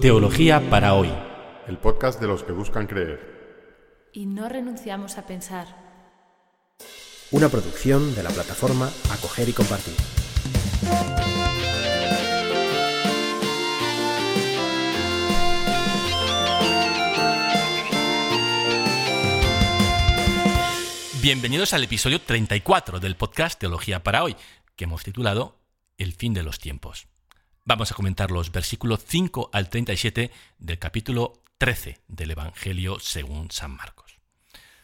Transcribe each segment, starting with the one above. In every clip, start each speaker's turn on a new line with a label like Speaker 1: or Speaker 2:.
Speaker 1: Teología para hoy.
Speaker 2: El podcast de los que buscan creer.
Speaker 3: Y no renunciamos a pensar.
Speaker 4: Una producción de la plataforma Acoger y Compartir.
Speaker 1: Bienvenidos al episodio 34 del podcast Teología para hoy, que hemos titulado El fin de los tiempos. Vamos a comentar los versículos 5 al 37 del capítulo 13 del Evangelio según San Marcos.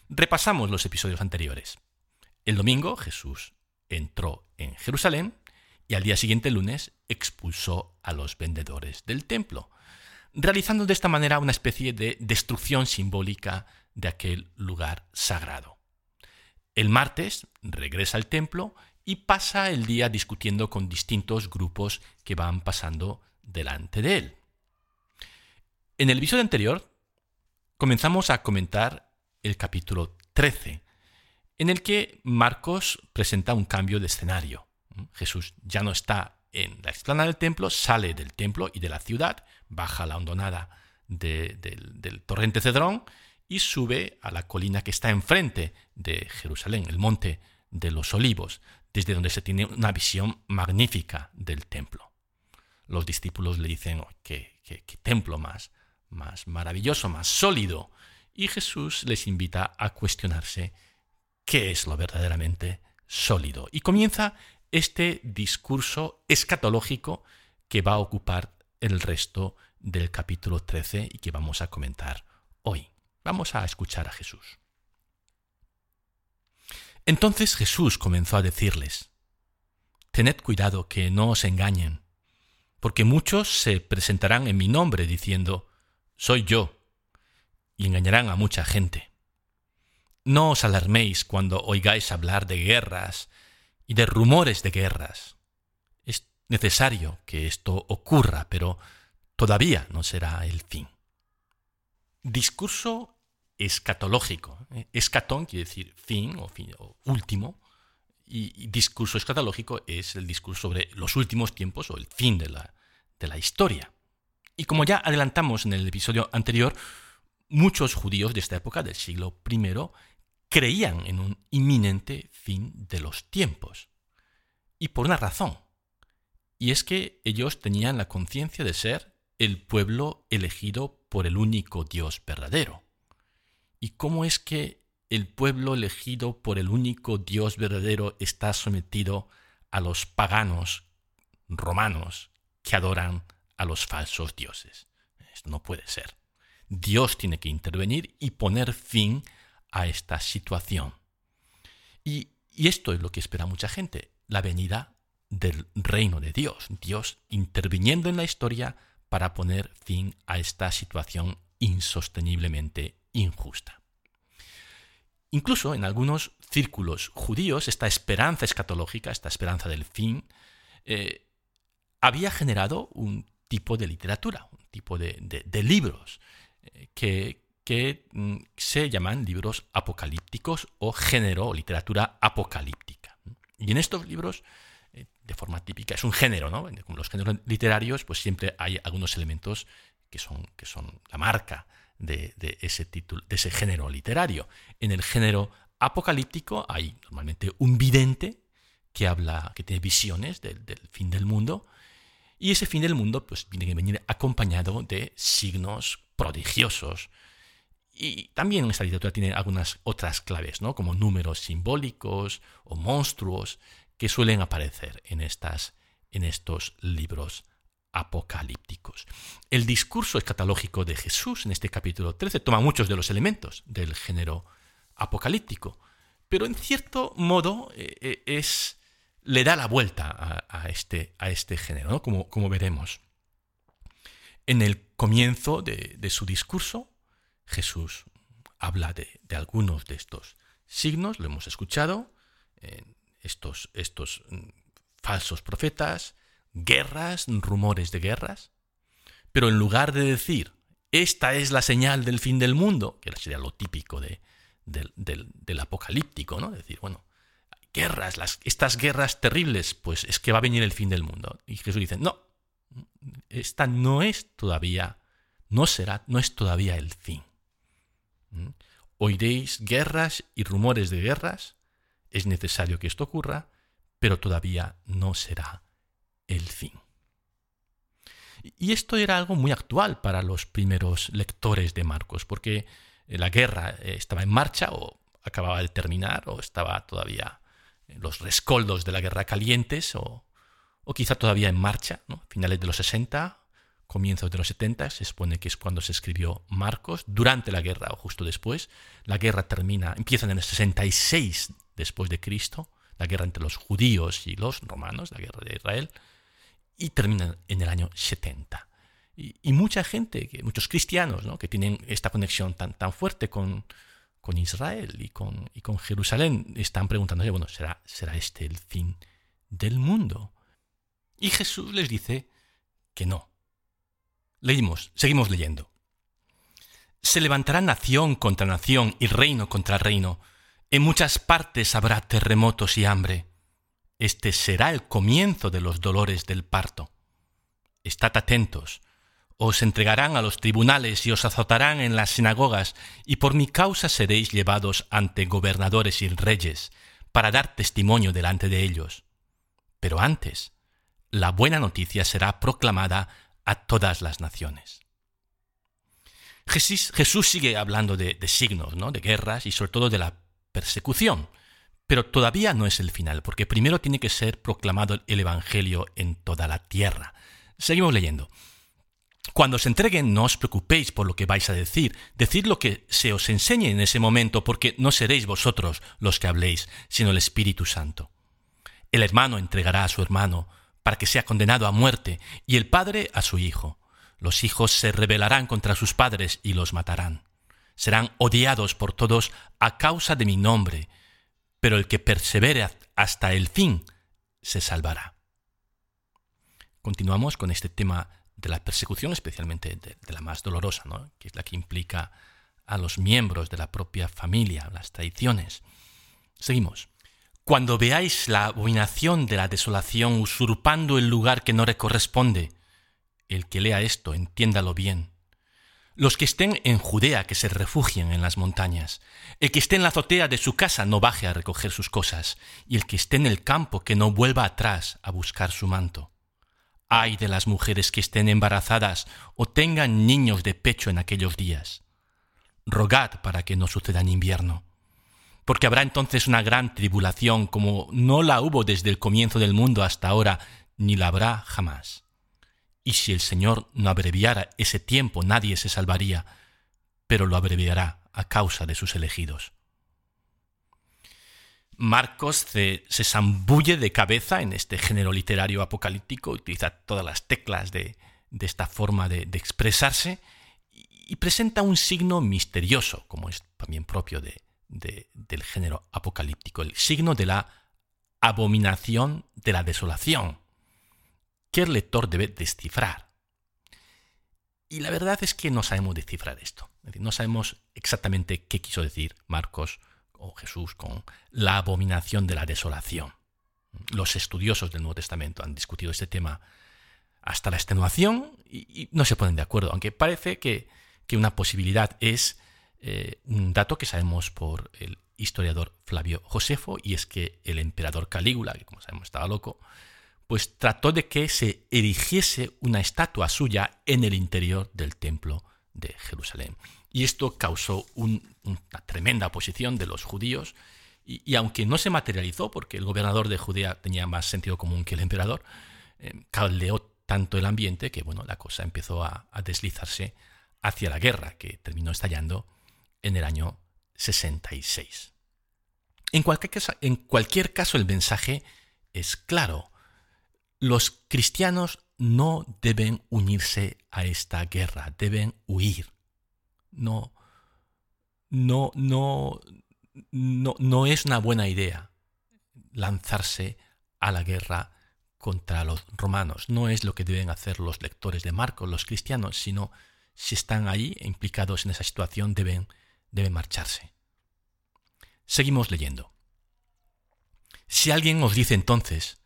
Speaker 1: Repasamos los episodios anteriores. El domingo Jesús entró en Jerusalén y al día siguiente, lunes, expulsó a los vendedores del templo, realizando de esta manera una especie de destrucción simbólica de aquel lugar sagrado. El martes regresa al templo y pasa el día discutiendo con distintos grupos que van pasando delante de él. En el episodio anterior comenzamos a comentar el capítulo 13, en el que Marcos presenta un cambio de escenario. Jesús ya no está en la explanada del templo, sale del templo y de la ciudad, baja la hondonada del, del torrente Cedrón y sube a la colina que está enfrente de Jerusalén, el monte de los olivos, desde donde se tiene una visión magnífica del templo. Los discípulos le dicen, oh, qué, templo más, más maravilloso, más sólido. Y Jesús les invita a cuestionarse qué es lo verdaderamente sólido. Y comienza este discurso escatológico que va a ocupar el resto del capítulo 13 y que vamos a comentar hoy. Vamos a escuchar a Jesús. Entonces Jesús comenzó a decirles, Tened cuidado que no os engañen, porque muchos se presentarán en mi nombre diciendo, Soy yo, y engañarán a mucha gente. No os alarméis cuando oigáis hablar de guerras y de rumores de guerras. Es necesario que esto ocurra, pero todavía no será el fin. Discurso escatológico. Escatón quiere decir fin o, fin, o último, y, discurso escatológico es el discurso sobre los últimos tiempos o el fin de la, de la historia. Y como ya adelantamos en el episodio anterior, muchos judíos de esta época, del siglo I, creían en un inminente fin de los tiempos. Y por una razón. Y es que ellos tenían la conciencia de ser el pueblo elegido por el único Dios verdadero y cómo es que el pueblo elegido por el único Dios verdadero está sometido a los paganos romanos que adoran a los falsos dioses. Esto no puede ser. Dios tiene que intervenir y poner fin a esta situación. Y, esto es lo que espera mucha gente, la venida del reino de Dios, Dios interviniendo en la historia para poner fin a esta situación insosteniblemente injusta. Incluso en algunos círculos judíos, esta esperanza escatológica, esta esperanza del fin, eh, había generado un tipo de literatura, un tipo de, libros eh, que, mm, se llaman libros apocalípticos o género literatura apocalíptica. Y en estos libros, eh, de forma típica, es un género, ¿no? Como los géneros literarios, pues siempre hay algunos elementos que son, que son la marca de, ese título, de ese género literario. En el género apocalíptico hay normalmente un vidente que habla, que tiene visiones del, fin del mundo, y ese fin del mundo pues tiene que venir acompañado de signos prodigiosos. Y también esta literatura tiene algunas otras claves, ¿no? como números simbólicos o monstruos que suelen aparecer en, estas, en estos libros apocalípticos. El discurso escatológico de Jesús en este capítulo 13 toma muchos de los elementos del género apocalíptico, pero en cierto modo eh, eh, es, le da la vuelta a, este, a este, género, como, veremos. En el comienzo de, su discurso, Jesús habla de, algunos de estos signos, lo hemos escuchado, estos, estos mm, falsos profetas, guerras, rumores de guerras. Pero en lugar de decir, esta es la señal del fin del mundo, que sería lo típico de, del, apocalíptico, ¿no? Decir, bueno, guerras, las, estas guerras terribles, pues es que va a venir el fin del mundo. Y Jesús dice, no, esta no es todavía, no será, no es todavía el fin. ¿Mm? Oiréis guerras y rumores de guerras, es necesario que esto ocurra, pero todavía no será el fin. Y esto era algo muy actual para los primeros lectores de Marcos, porque la guerra estaba en marcha o acababa de terminar o estaba todavía en los rescoldos de la guerra calientes o, quizá todavía en marcha, finales de los 60, comienzos de los 70, se supone que es cuando se escribió Marcos, durante la guerra o justo después. La guerra termina, empieza en el 66 después de Cristo, la guerra entre los judíos y los romanos, la guerra de Israel, y termina en el año 70. Y, mucha gente, muchos cristianos, que tienen esta conexión tan, tan fuerte con, con Israel y con, y con Jerusalén, están preguntándose, bueno, ¿será, ¿será este el fin del mundo? Y Jesús les dice que no. Leímos, seguimos leyendo. Se levantará nación contra nación y reino contra reino. En muchas partes habrá terremotos y hambre. Este será el comienzo de los dolores del parto. Estad atentos. Os entregarán a los tribunales y os azotarán en las sinagogas, y por mi causa seréis llevados ante gobernadores y reyes, para dar testimonio delante de ellos. Pero antes, la buena noticia será proclamada a todas las naciones. Jesús, sigue hablando de, de signos, ¿no? de guerras y sobre todo de la persecución. Pero todavía no es el final, porque primero tiene que ser proclamado el Evangelio en toda la tierra. Seguimos leyendo. Cuando os entreguen, no os preocupéis por lo que vais a decir. Decid lo que se os enseñe en ese momento, porque no seréis vosotros los que habléis, sino el Espíritu Santo. El hermano entregará a su hermano, para que sea condenado a muerte, y el padre a su hijo. Los hijos se rebelarán contra sus padres y los matarán serán odiados por todos a causa de mi nombre, pero el que persevere hasta el fin se salvará. Continuamos con este tema de la persecución, especialmente de, la más dolorosa, que es la que implica a los miembros de la propia familia, las traiciones. Seguimos. Cuando veáis la abominación de la desolación usurpando el lugar que no le corresponde, el que lea esto, entiéndalo bien. Los que estén en Judea que se refugien en las montañas. El que esté en la azotea de su casa no baje a recoger sus cosas, y el que esté en el campo que no vuelva atrás a buscar su manto. Ay de las mujeres que estén embarazadas o tengan niños de pecho en aquellos días. Rogad para que no suceda en invierno, porque habrá entonces una gran tribulación como no la hubo desde el comienzo del mundo hasta ahora, ni la habrá jamás y si el Señor no abreviara ese tiempo nadie se salvaría, pero lo abreviará a causa de sus elegidos. Marcos se, zambulle de cabeza en este género literario apocalíptico, utiliza todas las teclas de, esta forma de, expresarse y, presenta un signo misterioso, como es también propio del género apocalíptico, el signo de la abominación de la desolación el lector debe descifrar. Y la verdad es que no sabemos descifrar esto. no sabemos exactamente qué quiso decir Marcos o Jesús con la abominación de la desolación. Los estudiosos del Nuevo Testamento han discutido este tema hasta la extenuación y, no se ponen de acuerdo, aunque parece que, una posibilidad es eh, un dato que sabemos por el historiador Flavio Josefo, y es que el emperador Calígula, que como sabemos estaba loco, pues trató de que se erigiese una estatua suya en el interior del templo de Jerusalén. Y esto causó una tremenda oposición de los judíos, y, aunque no se materializó, porque el gobernador de Judea tenía más sentido común que el emperador, eh, caldeó tanto el ambiente que bueno, la cosa empezó a, a deslizarse hacia la guerra, que terminó estallando en el año 66. En cualquier en cualquier caso el mensaje es claro los cristianos no deben unirse a esta guerra, deben huir. No, no, no, no, no es una buena idea lanzarse a la guerra contra los romanos. No es lo que deben hacer los lectores de Marcos, los cristianos, sino si están ahí implicados en esa situación deben, deben marcharse. Seguimos leyendo. Si alguien os dice entonces,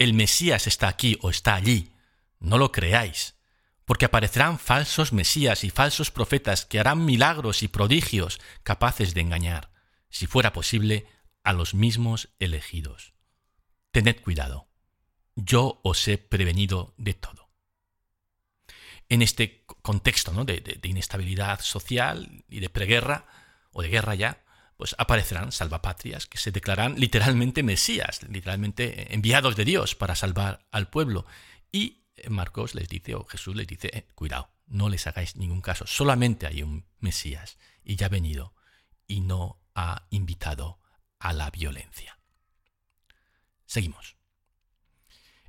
Speaker 1: el Mesías está aquí o está allí, no lo creáis, porque aparecerán falsos Mesías y falsos profetas que harán milagros y prodigios capaces de engañar, si fuera posible, a los mismos elegidos. Tened cuidado, yo os he prevenido de todo. En este contexto ¿no? de, de inestabilidad social y de preguerra, o de guerra ya, pues aparecerán salvapatrias que se declaran literalmente mesías, literalmente enviados de Dios para salvar al pueblo. Y Marcos les dice, o Jesús les dice, eh, cuidado, no les hagáis ningún caso, solamente hay un mesías y ya ha venido y no ha invitado a la violencia. Seguimos.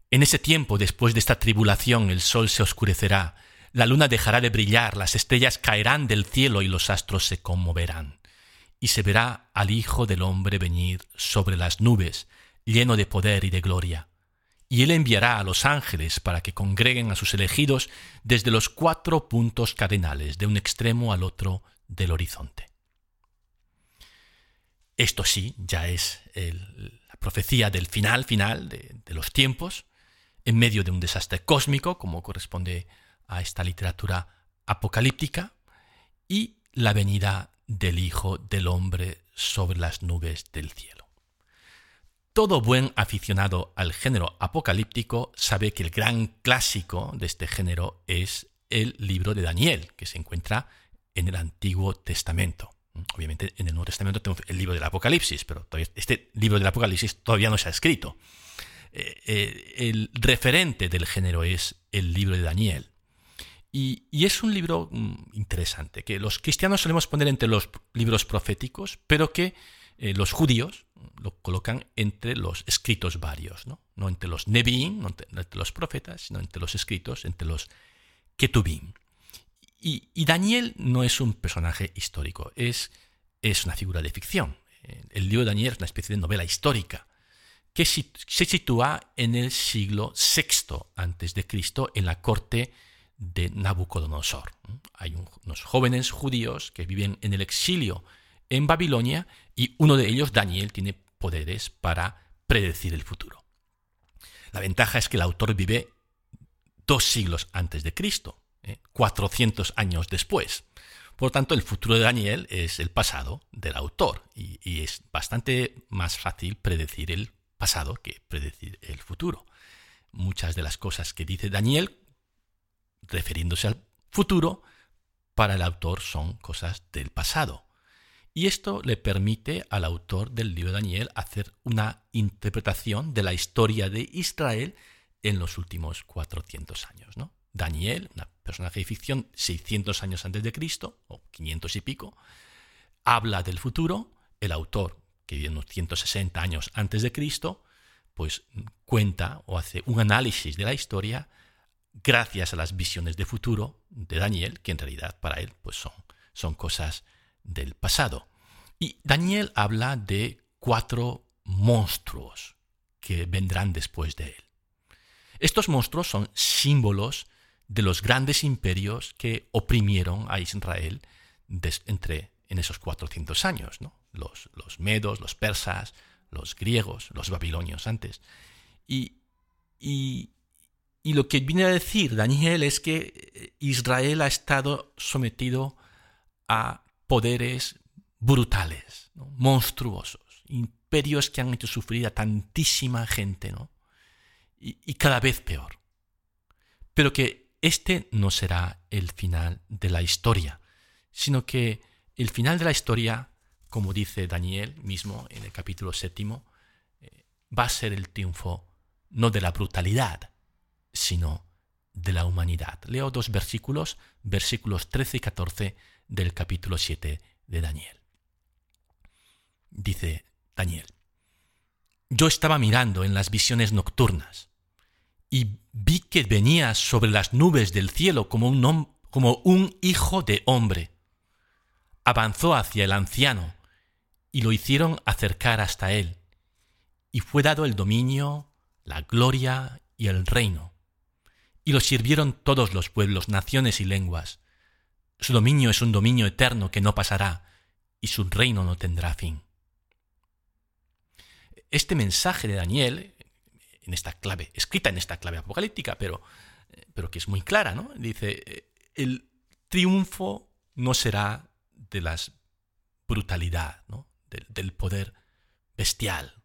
Speaker 1: En ese tiempo, después de esta tribulación, el sol se oscurecerá, la luna dejará de brillar, las estrellas caerán del cielo y los astros se conmoverán y se verá al Hijo del Hombre venir sobre las nubes, lleno de poder y de gloria. Y él enviará a los ángeles para que congreguen a sus elegidos desde los cuatro puntos cardinales, de un extremo al otro del horizonte. Esto sí, ya es la profecía del final final de, de los tiempos, en medio de un desastre cósmico, como corresponde a esta literatura apocalíptica, y la venida del Hijo del Hombre sobre las nubes del cielo. Todo buen aficionado al género apocalíptico sabe que el gran clásico de este género es el libro de Daniel, que se encuentra en el Antiguo Testamento. Obviamente en el Nuevo Testamento tenemos el libro del Apocalipsis, pero este libro del Apocalipsis todavía no se ha escrito. Eh, eh, el referente del género es el libro de Daniel. Y, es un libro mm, interesante, que los cristianos solemos poner entre los libros proféticos, pero que eh, los judíos lo colocan entre los escritos varios, no, no entre los Nevi'im, no entre, los profetas, sino entre los escritos, entre los Ketubim. Y, Daniel no es un personaje histórico, es, es una figura de ficción. Eh, el libro de Daniel es una especie de novela histórica que se sitúa en el siglo VI Cristo en la corte de Nabucodonosor. Hay unos jóvenes judíos que viven en el exilio en Babilonia y uno de ellos, Daniel, tiene poderes para predecir el futuro. La ventaja es que el autor vive dos siglos antes de Cristo, 400 ¿eh? años después. Por lo tanto, el futuro de Daniel es el pasado del autor y es bastante más fácil predecir el pasado que predecir el futuro. Muchas de las cosas que dice Daniel refiriéndose al futuro, para el autor son cosas del pasado. Y esto le permite al autor del libro de Daniel hacer una interpretación de la historia de Israel en los últimos 400 años. ¿no? Daniel, un personaje de ficción 600 años antes de Cristo, o 500 y pico, habla del futuro, el autor, que vive unos 160 años antes de Cristo, pues cuenta o hace un análisis de la historia gracias a las visiones de futuro de Daniel, que en realidad para él pues son, son cosas del pasado. Y Daniel habla de cuatro monstruos que vendrán después de él. Estos monstruos son símbolos de los grandes imperios que oprimieron a Israel entre, en esos 400 años, ¿no? los, los medos, los persas, los griegos, los babilonios antes. Y, y, y lo que viene a decir Daniel es que eh, Israel ha estado sometido a poderes brutales, monstruosos, imperios que han hecho sufrir a tantísima gente, ¿no? y, y cada vez peor. Pero que este no será el final de la historia, sino que el final de la historia, como dice Daniel mismo en el capítulo séptimo, eh, va a ser el triunfo no de la brutalidad, sino de la humanidad. Leo dos versículos, versículos 13 y 14 del capítulo 7 de Daniel. Dice Daniel, yo estaba mirando en las visiones nocturnas y vi que venía sobre las nubes del cielo como un, como un hijo de hombre. Avanzó hacia el anciano y lo hicieron acercar hasta él, y fue dado el dominio, la gloria y el reino y lo sirvieron todos los pueblos, naciones y lenguas. Su dominio es un dominio eterno que no pasará, y su reino no tendrá fin. este mensaje de Daniel, en esta clave, escrita en esta clave apocalíptica, pero, pero que es muy clara, ¿no? Dice, el triunfo no será de la brutalidad, ¿no? del, poder bestial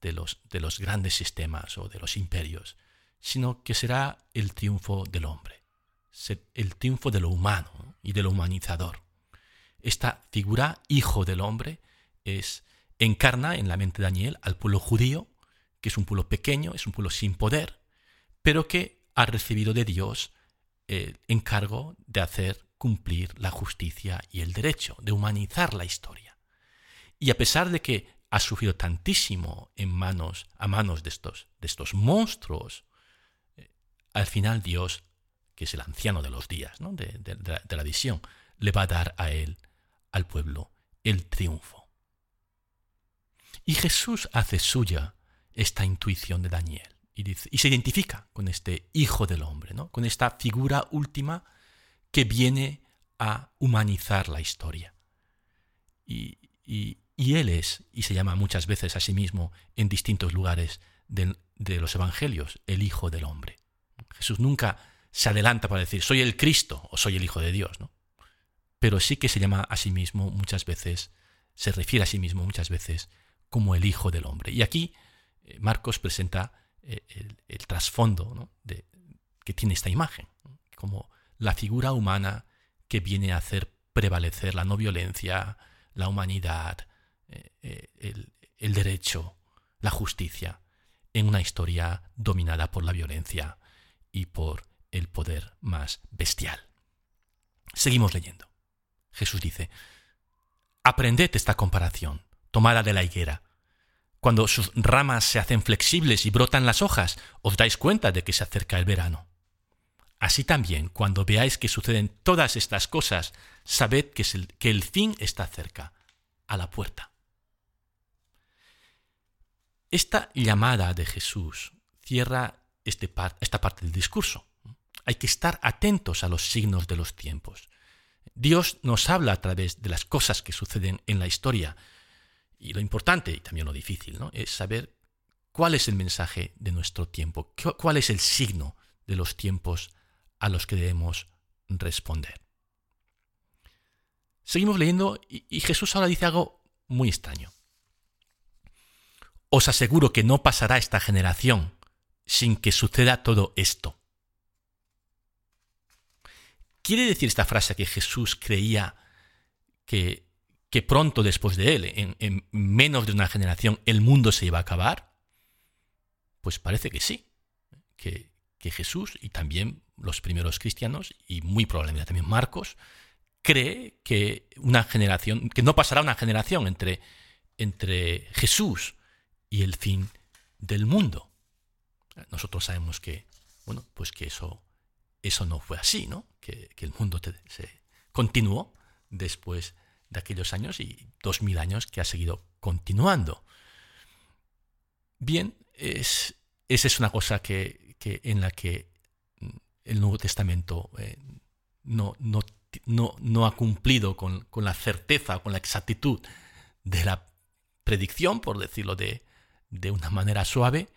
Speaker 1: de los, de los grandes sistemas o de los imperios, sino que será el triunfo del hombre, el triunfo de lo humano y de lo humanizador. Esta figura, hijo del hombre, es encarna en la mente de Daniel al pueblo judío, que es un pueblo pequeño, es un pueblo sin poder, pero que ha recibido de Dios el encargo de hacer cumplir la justicia y el derecho, de humanizar la historia. Y a pesar de que ha sufrido tantísimo en manos, a manos de estos, de estos monstruos, eh, al final Dios, que es el anciano de los días, de la visión, le va a dar a él, al pueblo, el triunfo. Y Jesús hace suya esta intuición de Daniel y, se identifica con este Hijo del Hombre, ¿no? con esta figura última que viene a humanizar la historia. Y, Él es, y se llama muchas veces a sí mismo en distintos lugares de los Evangelios, el Hijo del Hombre. Jesús nunca se adelanta para decir soy el Cristo o soy el Hijo de Dios, ¿no? Pero sí que se llama a sí mismo muchas veces, se refiere a sí mismo muchas veces como el Hijo del Hombre. Y aquí eh, Marcos presenta eh, el, trasfondo de, que tiene esta imagen, como la figura humana que viene a hacer prevalecer la no violencia, la humanidad, eh, el, el derecho, la justicia, en una historia dominada por la violencia y por el poder más bestial. Seguimos leyendo. Jesús dice, aprended esta comparación tomada de la higuera. Cuando sus ramas se hacen flexibles y brotan las hojas, os dais cuenta de que se acerca el verano. Así también, cuando veáis que suceden todas estas cosas, sabed que, el, que el fin está cerca, a la puerta. Esta llamada de Jesús cierra este esta parte del discurso. Hay que estar atentos a los signos de los tiempos. Dios nos habla a través de las cosas que suceden en la historia, y lo importante y también lo difícil ¿no? es saber cuál es el mensaje de nuestro tiempo, cuál es el signo de los tiempos a los que debemos responder. Seguimos leyendo y Jesús ahora dice algo muy extraño. Os aseguro que no pasará esta generación sin que suceda todo esto. ¿Quiere decir esta frase que Jesús creía que que pronto después de él, en, menos de una generación, el mundo se iba a acabar? Pues parece que sí, que, Jesús y también los primeros cristianos, y muy probablemente también Marcos, cree que una generación, que no pasará una generación entre, entre Jesús y el fin del mundo. Nosotros sabemos que, bueno, pues que eso, eso no fue así, ¿no? Que, el mundo se continuó después de aquellos años y dos mil años que ha seguido continuando. Bien, es, esa es una cosa que, en la que el Nuevo Testamento eh, no, no, no, ha cumplido con, la certeza, con la exactitud de la predicción, por decirlo de, de una manera suave,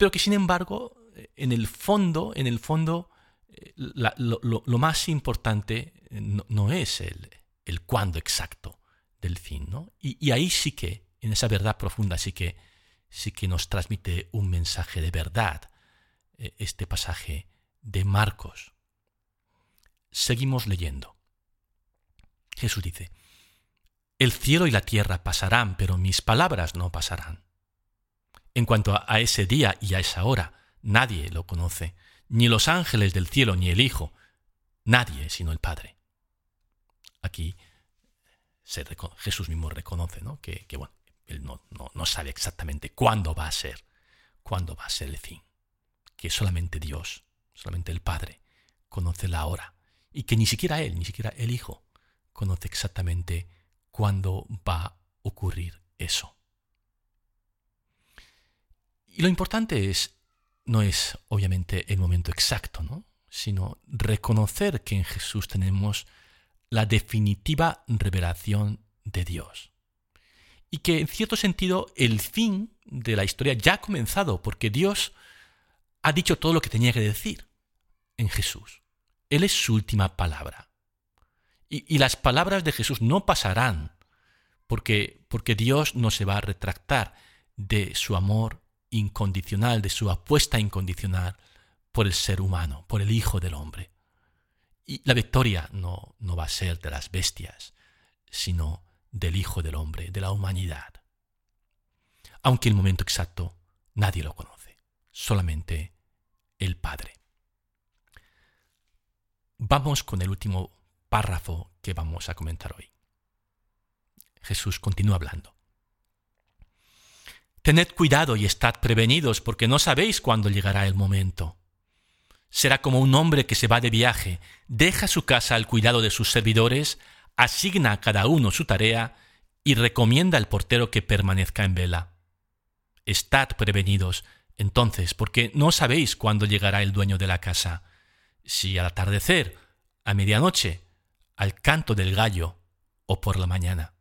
Speaker 1: pero que sin embargo, en el fondo, en el fondo, eh, lo, más importante no es el, cuándo exacto del fin. ¿no? Y, ahí sí que, en esa verdad profunda, sí que, sí que nos transmite un mensaje de verdad eh, este pasaje de Marcos. Seguimos leyendo. Jesús dice, El cielo y la tierra pasarán, pero mis palabras no pasarán. En cuanto a ese día y a esa hora, nadie lo conoce, ni los ángeles del cielo, ni el Hijo, nadie sino el Padre. Aquí Jesús mismo reconoce ¿no? que, él no, sabe exactamente cuándo va a ser, cuándo va a ser el fin, que solamente Dios, solamente el Padre, conoce la hora, y que ni siquiera Él, ni siquiera el Hijo, conoce exactamente cuándo va a ocurrir eso. Y lo importante es, no es obviamente el momento exacto, ¿no? sino reconocer que en Jesús tenemos la definitiva revelación de Dios. y que en cierto sentido el fin de la historia ya ha comenzado, porque Dios ha dicho todo lo que tenía que decir en Jesús. Él es su última palabra. Y, las palabras de Jesús no pasarán, porque, porque Dios no se va a retractar de su amor incondicional, de su apuesta incondicional por el ser humano, por el Hijo del Hombre. Y la victoria no, no va a ser de las bestias, sino del Hijo del Hombre, de la humanidad. Aunque el momento exacto nadie lo conoce, solamente el Padre. Vamos con el último párrafo que vamos a comentar hoy. Jesús continúa hablando. Tened cuidado y estad prevenidos, porque no sabéis cuándo llegará el momento. Será como un hombre que se va de viaje, deja su casa al cuidado de sus servidores, asigna a cada uno su tarea y recomienda al portero que permanezca en vela. Estad prevenidos, entonces, porque no sabéis cuándo llegará el dueño de la casa, si al atardecer, a medianoche, al canto del gallo o por la mañana.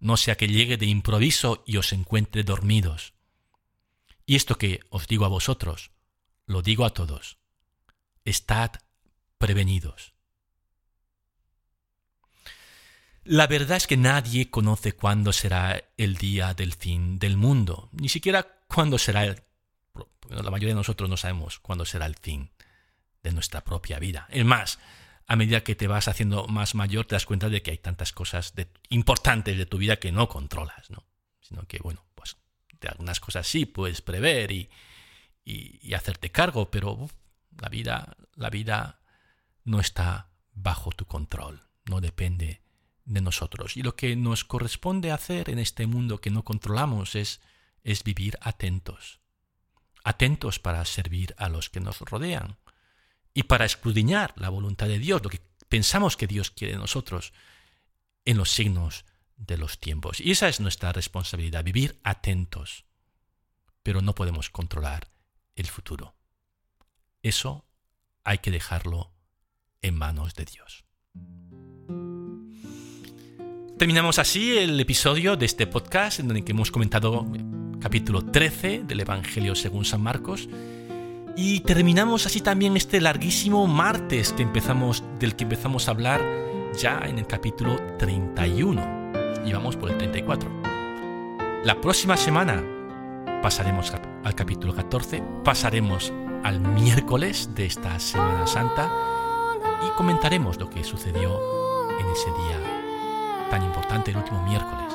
Speaker 1: No sea que llegue de improviso y os encuentre dormidos. Y esto que os digo a vosotros, lo digo a todos. Estad prevenidos. La verdad es que nadie conoce cuándo será el día del fin del mundo, ni siquiera cuándo será el... La mayoría de nosotros no sabemos cuándo será el fin de nuestra propia vida. Es más, a medida que te vas haciendo más mayor te das cuenta de que hay tantas cosas importantes de tu vida que no controlas, ¿no? Sino que, bueno, pues de algunas cosas sí puedes prever y, y, hacerte cargo, pero la vida, la vida no está bajo tu control, no depende de nosotros. Y lo que nos corresponde hacer en este mundo que no controlamos es, es vivir atentos. Atentos para servir a los que nos rodean y para escudriñar la voluntad de Dios, lo que pensamos que Dios quiere de nosotros en los signos de los tiempos. Y esa es nuestra responsabilidad, vivir atentos. Pero no podemos controlar el futuro. Eso hay que dejarlo en manos de Dios. Terminamos así el episodio de este podcast en el que hemos comentado capítulo 13 del Evangelio según San Marcos. Y terminamos así también este larguísimo martes del que empezamos a hablar ya en el capítulo 31. Y vamos por el 34. La próxima semana pasaremos al capítulo 14, pasaremos al miércoles de esta Semana Santa y comentaremos lo que sucedió en ese día tan importante el último miércoles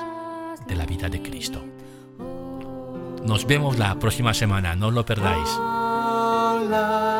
Speaker 1: de la vida de Cristo. Nos vemos la próxima semana, no lo perdáis. love.